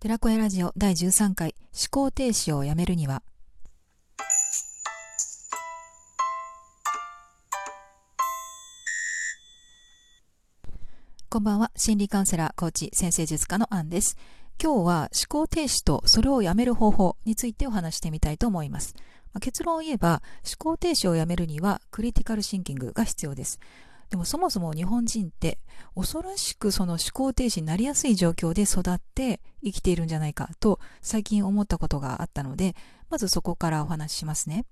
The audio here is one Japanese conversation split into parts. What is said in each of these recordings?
寺子屋ラジオ第13回思考停止をやめるには。こんばんは心理カウンセラーコーチ先生術家のアンです。今日は思考停止とそれをやめる方法についてお話してみたいと思います。結論を言えば思考停止をやめるにはクリティカルシンキングが必要です。でもそもそも日本人って恐ろしくその思考停止になりやすい状況で育って生きているんじゃないかと最近思ったことがあったので、まずそこからお話ししますね。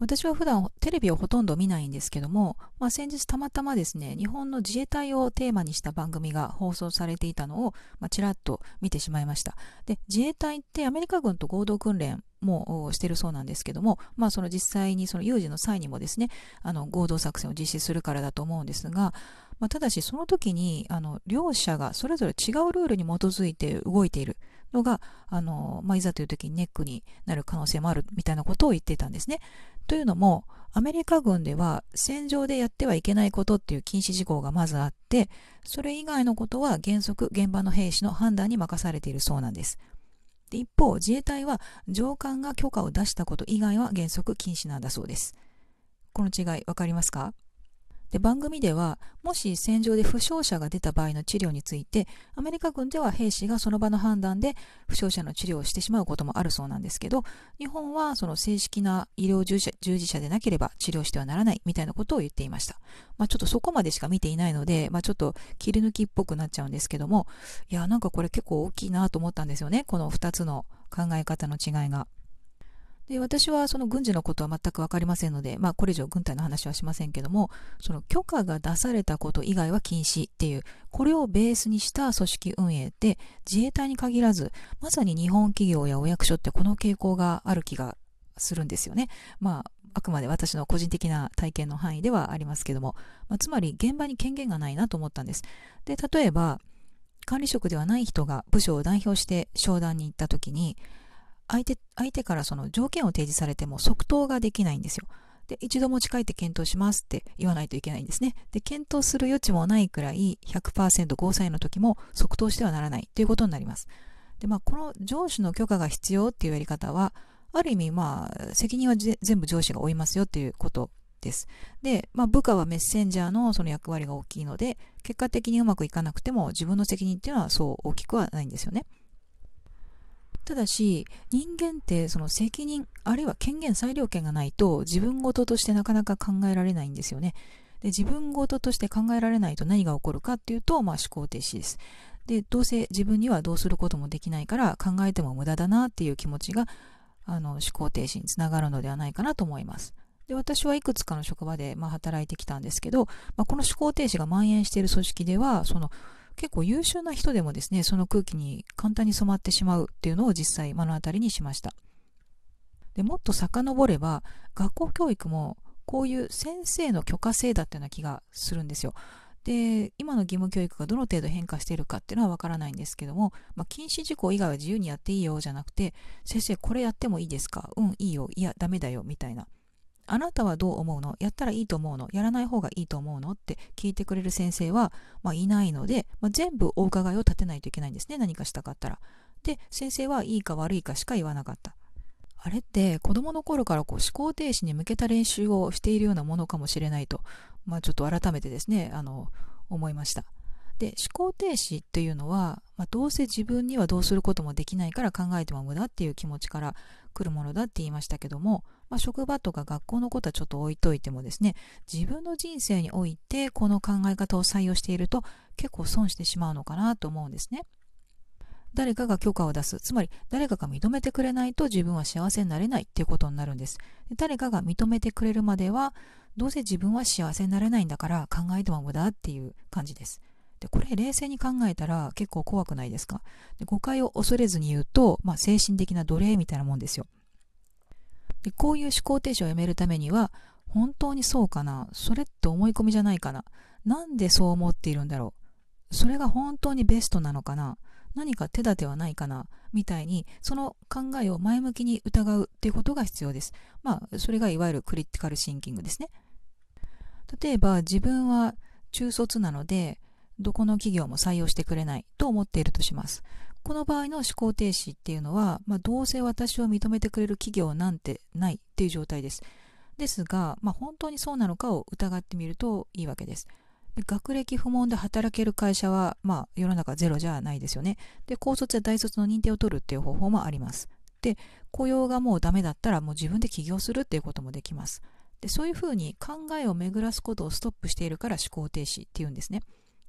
私は普段テレビをほとんど見ないんですけども、まあ、先日たまたまですね、日本の自衛隊をテーマにした番組が放送されていたのを、まあ、ちらっと見てしまいました。で、自衛隊ってアメリカ軍と合同訓練もしてるそうなんですけども、まあ、その実際にその有事の際にもですね、あの合同作戦を実施するからだと思うんですが、まあ、ただしその時にあの両者がそれぞれ違うルールに基づいて動いているのが、あのまあ、いざという時にネックになる可能性もあるみたいなことを言ってたんですね。というのも、アメリカ軍では戦場でやってはいけないことっていう禁止事項がまずあって、それ以外のことは原則現場の兵士の判断に任されているそうなんです。で一方、自衛隊は上官が許可を出したこと以外は原則禁止なんだそうです。この違い分かりますか？で番組ではもし戦場で負傷者が出た場合の治療についてアメリカ軍では兵士がその場の判断で負傷者の治療をしてしまうこともあるそうなんですけど日本はその正式な医療従事者でなければ治療してはならないみたいなことを言っていました、まあ、ちょっとそこまでしか見ていないので、まあ、ちょっと切り抜きっぽくなっちゃうんですけどもいやなんかこれ結構大きいなと思ったんですよねこの2つの考え方の違いが。で私はその軍事のことは全く分かりませんので、まあ、これ以上軍隊の話はしませんけどもその許可が出されたこと以外は禁止っていうこれをベースにした組織運営って自衛隊に限らずまさに日本企業やお役所ってこの傾向がある気がするんですよね。まああくまで私の個人的な体験の範囲ではありますけども、まあ、つまり現場に権限がないなと思ったんです。で例えば管理職ではない人が部署を代表して商談に行った時に相手、相手からその条件を提示されても即答ができないんですよ。で、一度持ち帰って検討しますって言わないといけないんですね。で、検討する余地もないくらい100%合歳の時も即答してはならないということになります。で、まあ、この上司の許可が必要っていうやり方は、ある意味、まあ、責任は全部上司が負いますよっていうことです。で、まあ、部下はメッセンジャーのその役割が大きいので、結果的にうまくいかなくても自分の責任っていうのはそう大きくはないんですよね。ただし、人間ってその責任、あるいは権限裁量権がないと自分事としてなかなか考えられないんですよね。で自分事として考えられないと何が起こるかっていうと、まあ、思考停止です。で、どうせ自分にはどうすることもできないから考えても無駄だなっていう気持ちがあの思考停止につながるのではないかなと思います。で私はいくつかの職場で、まあ、働いてきたんですけど、まあ、この思考停止が蔓延している組織ではその結構優秀な人でもですね、その空気に簡単に染まってしまうっていうのを実際目の当たりにしました。でもっと遡れば、学校教育もこういう先生の許可制だったような気がするんですよ。で、今の義務教育がどの程度変化しているかっていうのはわからないんですけども、まあ、禁止事項以外は自由にやっていいよじゃなくて、先生これやってもいいですか？うん、いいよ。いや、ダメだよ。みたいな。あなたはどう思うのやったらいいと思うのやらない方がいいと思うの？って聞いてくれる先生は、まあ、いないので、まあ、全部お伺いを立てないといけないんですね。何かしたかったら。で、先生はいいか悪いかしか言わなかった。あれって子供の頃からこう思考停止に向けた練習をしているようなものかもしれないと、まあ、ちょっと改めてですね、あの、思いました。で、思考停止っていうのは、まあ、どうせ自分にはどうすることもできないから考えても無駄っていう気持ちから来るものだって言いましたけども、まあ、職場とか学校のことはちょっと置いといてもですね、自分の人生においてこの考え方を採用していると結構損してしまうのかなと思うんですね。誰かが許可を出す。つまり誰かが認めてくれないと自分は幸せになれないっていうことになるんです。で誰かが認めてくれるまではどうせ自分は幸せになれないんだから考えても無駄っていう感じです。でこれ冷静に考えたら結構怖くないですか？で誤解を恐れずに言うと、まあ、精神的な奴隷みたいなもんですよ。でこういう思考停止をやめるためには本当にそうかな？それって思い込みじゃないかな？なんでそう思っているんだろう？それが本当にベストなのかな？何か手立てはないかな？みたいにその考えを前向きに疑うっていうことが必要です。まあそれがいわゆるクリティカルシンキングですね。例えば自分は中卒なのでどこの企業も採用してくれないと思っているとします。この場合の思考停止っていうのは、まあ、どうせ私を認めてくれる企業なんてないっていう状態です。ですが、まあ、本当にそうなのかを疑ってみるといいわけです。で学歴不問で働ける会社は、まあ、世の中ゼロじゃないですよね。で、高卒や大卒の認定を取るっていう方法もあります。で、雇用がもうダメだったらもう自分で起業するっていうこともできます。で、そういうふうに考えを巡らすことをストップしているから思考停止っていうんですね。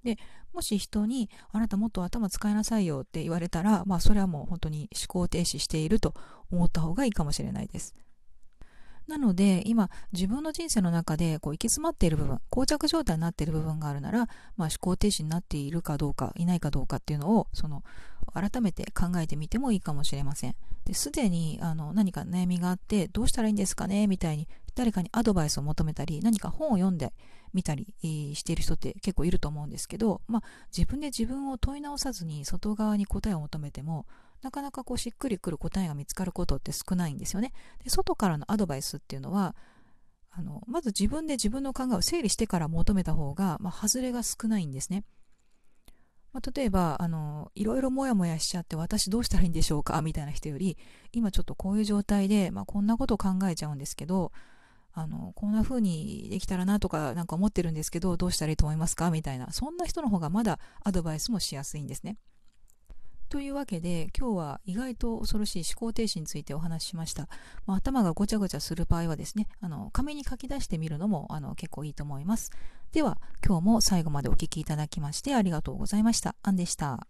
で、もし人に、あなたもっと頭使いなさいよって言われたら、まあそれはもう本当に思考停止していると思った方がいいかもしれないです。なので、今、自分の人生の中でこう行き詰まっている部分、膠着状態になっている部分があるなら、まあ、思考停止になっているかどうか、いないかどうかっていうのを、その、改めて考えてみてもいいかもしれません。すでにあの何か悩みがあって、どうしたらいいんですかねみたいに、誰かにアドバイスを求めたり、何か本を読んでみたりしている人って結構いると思うんですけど、まあ、自分で自分を問い直さずに外側に答えを求めても、なかなかこうしっくりくる答えが見つかることって少ないんですよね。で外からのアドバイスっていうのは、あのまず自分で自分の考えを整理してから求めた方が、まあ、外れが少ないんですね。まあ、例えばあのいろいろモヤモヤしちゃって私どうしたらいいんでしょうか？みたいな人より今ちょっとこういう状態で、まあ、こんなことを考えちゃうんですけどあのこんな風にできたらなとかなんか思ってるんですけどどうしたらいいと思いますか？みたいなそんな人の方がまだアドバイスもしやすいんですね。というわけで今日は意外と恐ろしい思考停止についてお話ししました。まあ、頭がごちゃごちゃする場合はですね、あの紙に書き出してみるのもあの結構いいと思います。では今日も最後までお聴きいただきましてありがとうございました。アンでした。